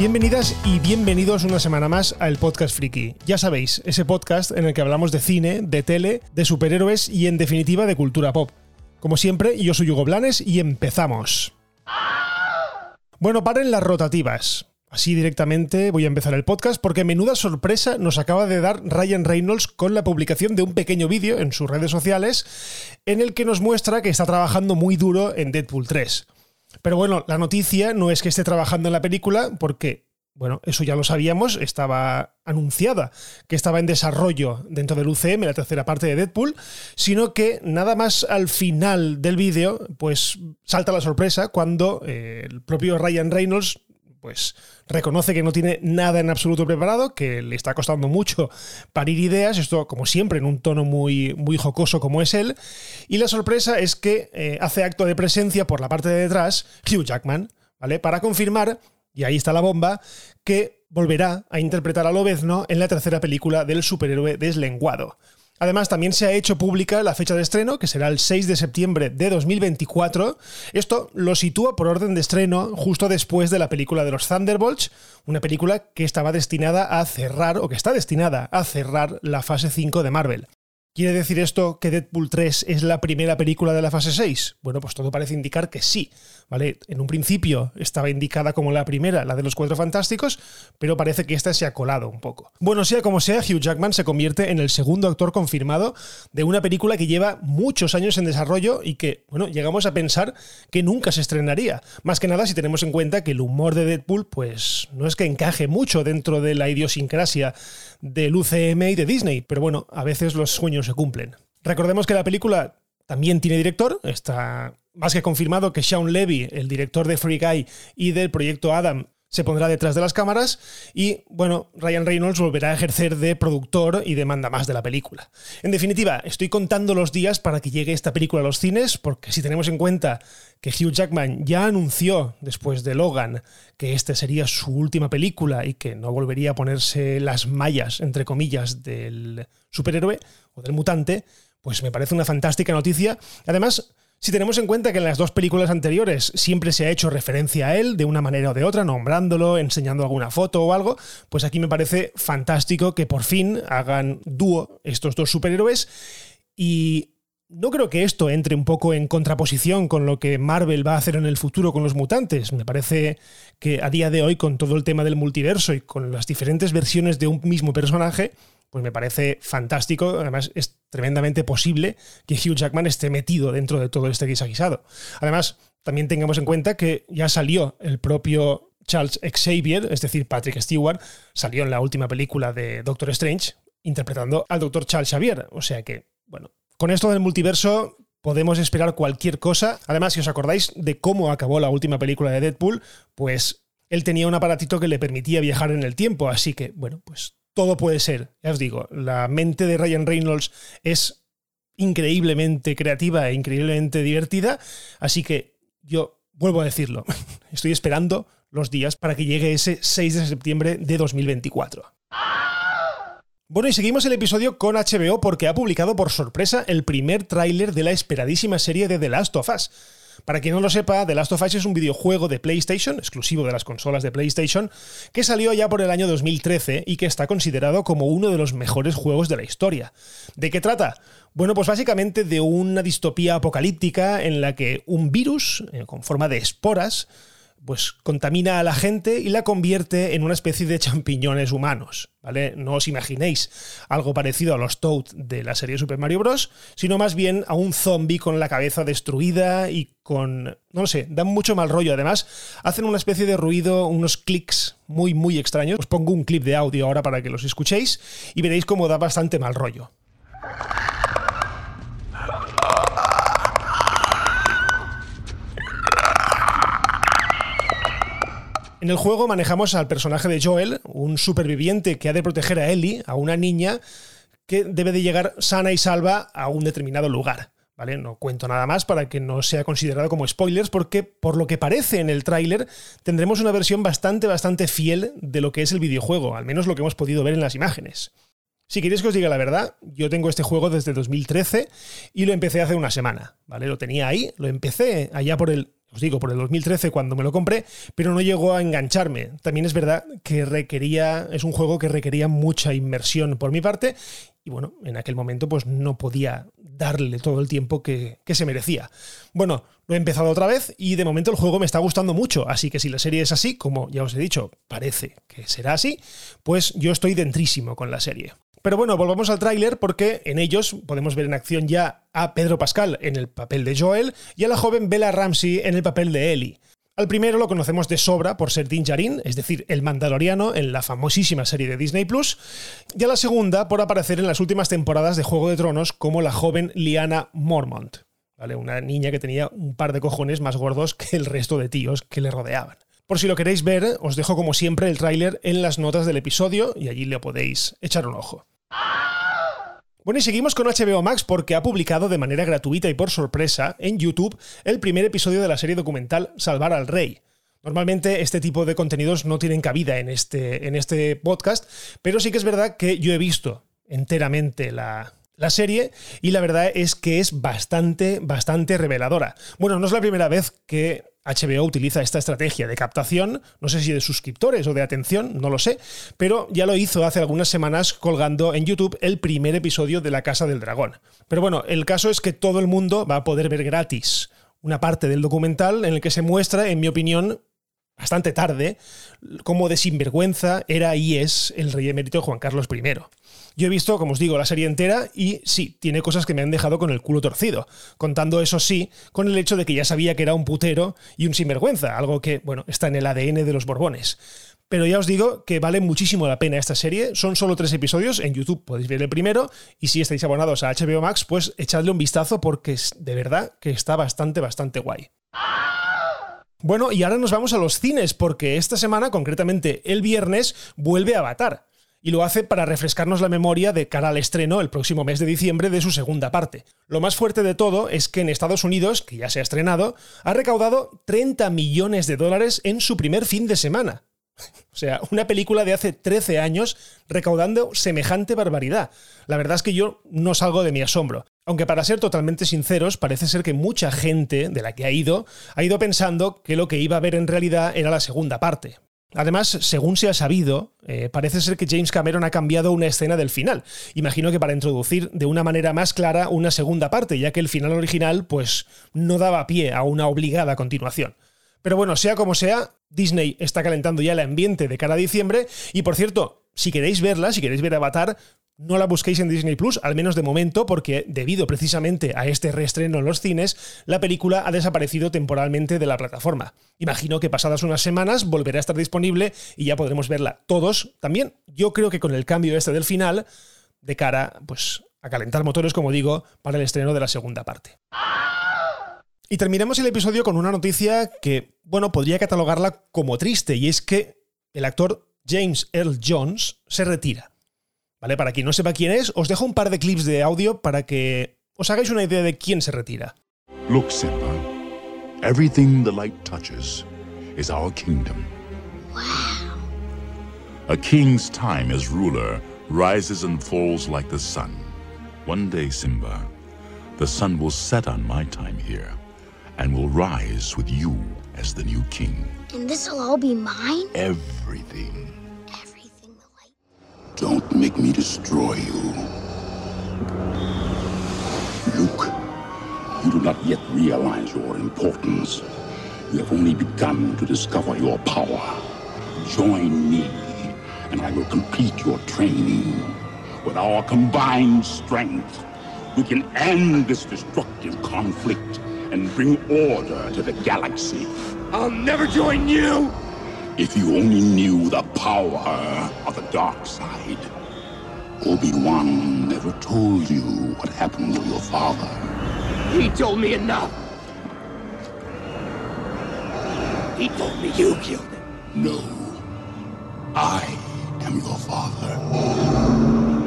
Bienvenidas y bienvenidos una semana más al Podcast Friki. Ya sabéis, ese podcast en el que hablamos de cine, de tele, de superhéroes y en definitiva de cultura pop. Como siempre, yo soy Hugo Blanes y empezamos. Bueno, paren las rotativas. Así directamente voy a empezar el podcast porque menuda sorpresa nos acaba de dar Ryan Reynolds con la publicación de un pequeño vídeo en sus redes sociales en el que nos muestra que está trabajando muy duro en Deadpool 3. Pero bueno, la noticia no es que esté trabajando en la película porque, bueno, eso ya lo sabíamos, estaba anunciada que estaba en desarrollo dentro del UCM, la tercera parte de Deadpool, sino que nada más al final del vídeo, pues salta la sorpresa cuando eh, el propio Ryan Reynolds pues reconoce que no tiene nada en absoluto preparado, que le está costando mucho parir ideas, esto como siempre en un tono muy, muy jocoso como es él, y la sorpresa es que eh, hace acto de presencia por la parte de detrás Hugh Jackman, ¿vale? Para confirmar, y ahí está la bomba, que volverá a interpretar a Lobezno en la tercera película del superhéroe deslenguado. Además, también se ha hecho pública la fecha de estreno, que será el 6 de septiembre de 2024. Esto lo sitúa por orden de estreno justo después de la película de los Thunderbolts, una película que estaba destinada a cerrar, o que está destinada a cerrar la fase 5 de Marvel. ¿Quiere decir esto que Deadpool 3 es la primera película de la fase 6? Bueno, pues todo parece indicar que sí, ¿vale? En un principio estaba indicada como la primera, la de los Cuatro Fantásticos, pero parece que esta se ha colado un poco. Bueno, sea como sea, Hugh Jackman se convierte en el segundo actor confirmado de una película que lleva muchos años en desarrollo y que, bueno, llegamos a pensar que nunca se estrenaría. Más que nada si tenemos en cuenta que el humor de Deadpool, pues no es que encaje mucho dentro de la idiosincrasia del UCM y de Disney, pero bueno, a veces los sueños se cumplen. Recordemos que la película también tiene director, está más que confirmado que Sean Levy, el director de Free Guy y del proyecto Adam, se pondrá detrás de las cámaras y, bueno, Ryan Reynolds volverá a ejercer de productor y de manda más de la película. En definitiva, estoy contando los días para que llegue esta película a los cines, porque si tenemos en cuenta que Hugh Jackman ya anunció después de Logan que esta sería su última película y que no volvería a ponerse las mallas, entre comillas, del superhéroe o del mutante, pues me parece una fantástica noticia. Además, si tenemos en cuenta que en las dos películas anteriores siempre se ha hecho referencia a él de una manera o de otra, nombrándolo, enseñando alguna foto o algo, pues aquí me parece fantástico que por fin hagan dúo estos dos superhéroes y no creo que esto entre un poco en contraposición con lo que Marvel va a hacer en el futuro con los mutantes. Me parece que a día de hoy, con todo el tema del multiverso y con las diferentes versiones de un mismo personaje, pues me parece fantástico. Además, es tremendamente posible que Hugh Jackman esté metido dentro de todo este guisaguisado. Además, también tengamos en cuenta que ya salió el propio Charles Xavier, es decir, Patrick Stewart, salió en la última película de Doctor Strange interpretando al Doctor Charles Xavier. O sea que, bueno, con esto del multiverso podemos esperar cualquier cosa. Además, si os acordáis de cómo acabó la última película de Deadpool, pues él tenía un aparatito que le permitía viajar en el tiempo, así que, bueno, pues todo puede ser. Ya os digo, la mente de Ryan Reynolds es increíblemente creativa e increíblemente divertida, así que yo vuelvo a decirlo, estoy esperando los días para que llegue ese 6 de septiembre de 2024. Bueno, y seguimos el episodio con HBO porque ha publicado por sorpresa el primer tráiler de la esperadísima serie de The Last of Us. Para quien no lo sepa, The Last of Us es un videojuego de PlayStation, exclusivo de las consolas de PlayStation, que salió ya por el año 2013 y que está considerado como uno de los mejores juegos de la historia. ¿De qué trata? Bueno, pues básicamente de una distopía apocalíptica en la que un virus, eh, con forma de esporas, pues contamina a la gente y la convierte en una especie de champiñones humanos, ¿vale? No os imaginéis algo parecido a los Toad de la serie Super Mario Bros., sino más bien a un zombie con la cabeza destruida y con, no lo sé, dan mucho mal rollo. Además, hacen una especie de ruido, unos clics muy, muy extraños. Os pongo un clip de audio ahora para que los escuchéis y veréis cómo da bastante mal rollo. En el juego manejamos al personaje de Joel, un superviviente que ha de proteger a Ellie, a una niña que debe de llegar sana y salva a un determinado lugar. ¿Vale? No cuento nada más para que no sea considerado como spoilers, porque por lo que parece en el tráiler, tendremos una versión bastante, bastante fiel de lo que es el videojuego, al menos lo que hemos podido ver en las imágenes. Si queréis que os diga la verdad, yo tengo este juego desde 2013 y lo empecé hace una semana, ¿vale? Lo tenía ahí, lo empecé allá por el os digo, por el 2013 cuando me lo compré, pero no llegó a engancharme. También es verdad que requería, es un juego que requería mucha inmersión por mi parte y bueno, en aquel momento pues no podía darle todo el tiempo que, que, se merecía. Bueno, lo he empezado otra vez y de momento el juego me está gustando mucho, así que si la serie es así, como ya os he dicho, parece que será así, pues yo estoy dentrísimo con la serie. Pero bueno, volvamos al tráiler porque en ellos podemos ver en acción ya a Pedro Pascal en el papel de Joel y a la joven Bella Ramsey en el papel de Ellie. Al primero lo conocemos de sobra por ser Din es decir, el Mandaloriano en la famosísima serie de Disney Plus, y a la segunda por aparecer en las últimas temporadas de Juego de Tronos como la joven Liana Mormont, ¿vale? Una niña que tenía un par de cojones más gordos que el resto de tíos que le rodeaban. Por si lo queréis ver, os dejo como siempre el tráiler en las notas del episodio y allí le podéis echar un ojo. Bueno, y seguimos con HBO Max porque ha publicado de manera gratuita y por sorpresa en YouTube el primer episodio de la serie documental Salvar al Rey. Normalmente este tipo de contenidos no tienen cabida en este, en este podcast, pero sí que es verdad que yo he visto enteramente la, la serie y la verdad es que es bastante, bastante reveladora. Bueno, no es la primera vez que HBO utiliza esta estrategia de captación, no sé si de suscriptores o de atención, no lo sé, pero ya lo hizo hace algunas semanas colgando en YouTube el primer episodio de La Casa del Dragón. Pero bueno, el caso es que todo el mundo va a poder ver gratis una parte del documental en el que se muestra, en mi opinión, bastante tarde, cómo de sinvergüenza era y es el rey emérito Juan Carlos I. Yo he visto, como os digo, la serie entera y sí, tiene cosas que me han dejado con el culo torcido, contando eso sí, con el hecho de que ya sabía que era un putero y un sinvergüenza, algo que, bueno, está en el ADN de los Borbones. Pero ya os digo que vale muchísimo la pena esta serie. Son solo tres episodios. En YouTube podéis ver el primero. Y si estáis abonados a HBO Max, pues echadle un vistazo porque es de verdad que está bastante, bastante guay. Bueno, y ahora nos vamos a los cines porque esta semana, concretamente el viernes, vuelve Avatar y lo hace para refrescarnos la memoria de cara al estreno el próximo mes de diciembre de su segunda parte. Lo más fuerte de todo es que en Estados Unidos, que ya se ha estrenado, ha recaudado 30 millones de dólares en su primer fin de semana. O sea, una película de hace 13 años recaudando semejante barbaridad. La verdad es que yo no salgo de mi asombro. Aunque para ser totalmente sinceros, parece ser que mucha gente de la que ha ido ha ido pensando que lo que iba a ver en realidad era la segunda parte. Además, según se ha sabido, eh, parece ser que James Cameron ha cambiado una escena del final. Imagino que para introducir de una manera más clara una segunda parte, ya que el final original pues no daba pie a una obligada continuación. Pero bueno, sea como sea, Disney está calentando ya el ambiente de cara a diciembre y por cierto, si queréis verla, si queréis ver Avatar, no la busquéis en Disney Plus, al menos de momento, porque debido precisamente a este reestreno en los cines, la película ha desaparecido temporalmente de la plataforma. Imagino que pasadas unas semanas volverá a estar disponible y ya podremos verla todos también. Yo creo que con el cambio este del final, de cara pues, a calentar motores, como digo, para el estreno de la segunda parte. Y terminamos el episodio con una noticia que, bueno, podría catalogarla como triste, y es que el actor James Earl Jones se retira. ¿Vale? Para quien no sepa quién es, os dejo un par de clips de audio para que os hagáis una idea de quién se retira. Look, Simba. Everything the light touches is our kingdom. Wow. A king's time as ruler rises and falls like the sun. One day, Simba, the sun will set on my time here and will rise with you as the new king. And this'll all be mine? Everything. Don't make me destroy you. Luke, you do not yet realize your importance. You have only begun to discover your power. Join me, and I will complete your training. With our combined strength, we can end this destructive conflict and bring order to the galaxy. I'll never join you! If you only knew the power of the dark side. Obi-Wan never told you what happened to your father. He told me enough. He told me you killed him. No. I am your father.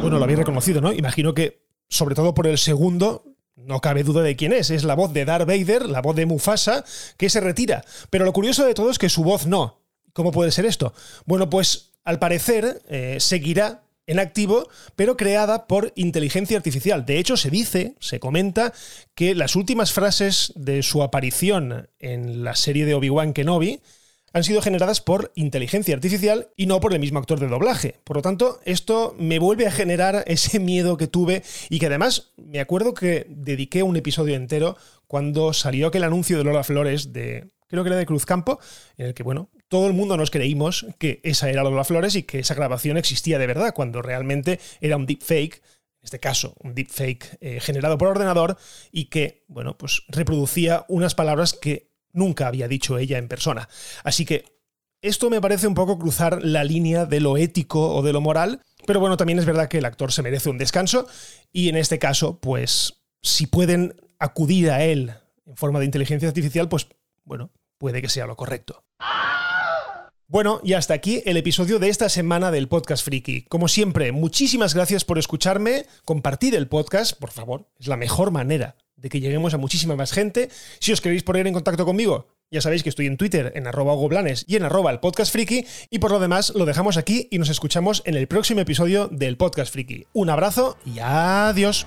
Bueno, lo habéis reconocido, ¿no? Imagino que, sobre todo por el segundo, no cabe duda de quién es. Es la voz de Darth Vader, la voz de Mufasa, que se retira. Pero lo curioso de todo es que su voz no. ¿Cómo puede ser esto? Bueno, pues al parecer eh, seguirá en activo, pero creada por inteligencia artificial. De hecho, se dice, se comenta, que las últimas frases de su aparición en la serie de Obi-Wan Kenobi han sido generadas por inteligencia artificial y no por el mismo actor de doblaje. Por lo tanto, esto me vuelve a generar ese miedo que tuve y que además me acuerdo que dediqué un episodio entero cuando salió aquel anuncio de Lola Flores de creo que era de Cruzcampo, en el que, bueno, todo el mundo nos creímos que esa era Lola Flores y que esa grabación existía de verdad, cuando realmente era un deepfake, en este caso, un deepfake eh, generado por ordenador y que, bueno, pues reproducía unas palabras que nunca había dicho ella en persona. Así que esto me parece un poco cruzar la línea de lo ético o de lo moral, pero bueno, también es verdad que el actor se merece un descanso y en este caso, pues, si pueden acudir a él en forma de inteligencia artificial, pues bueno, puede que sea lo correcto. Bueno, y hasta aquí el episodio de esta semana del Podcast Friki. Como siempre, muchísimas gracias por escucharme, compartid el podcast, por favor, es la mejor manera de que lleguemos a muchísima más gente. Si os queréis poner en contacto conmigo, ya sabéis que estoy en Twitter, en arroba goblanes y en arroba el podcast. Y por lo demás, lo dejamos aquí y nos escuchamos en el próximo episodio del Podcast Friki. Un abrazo y adiós.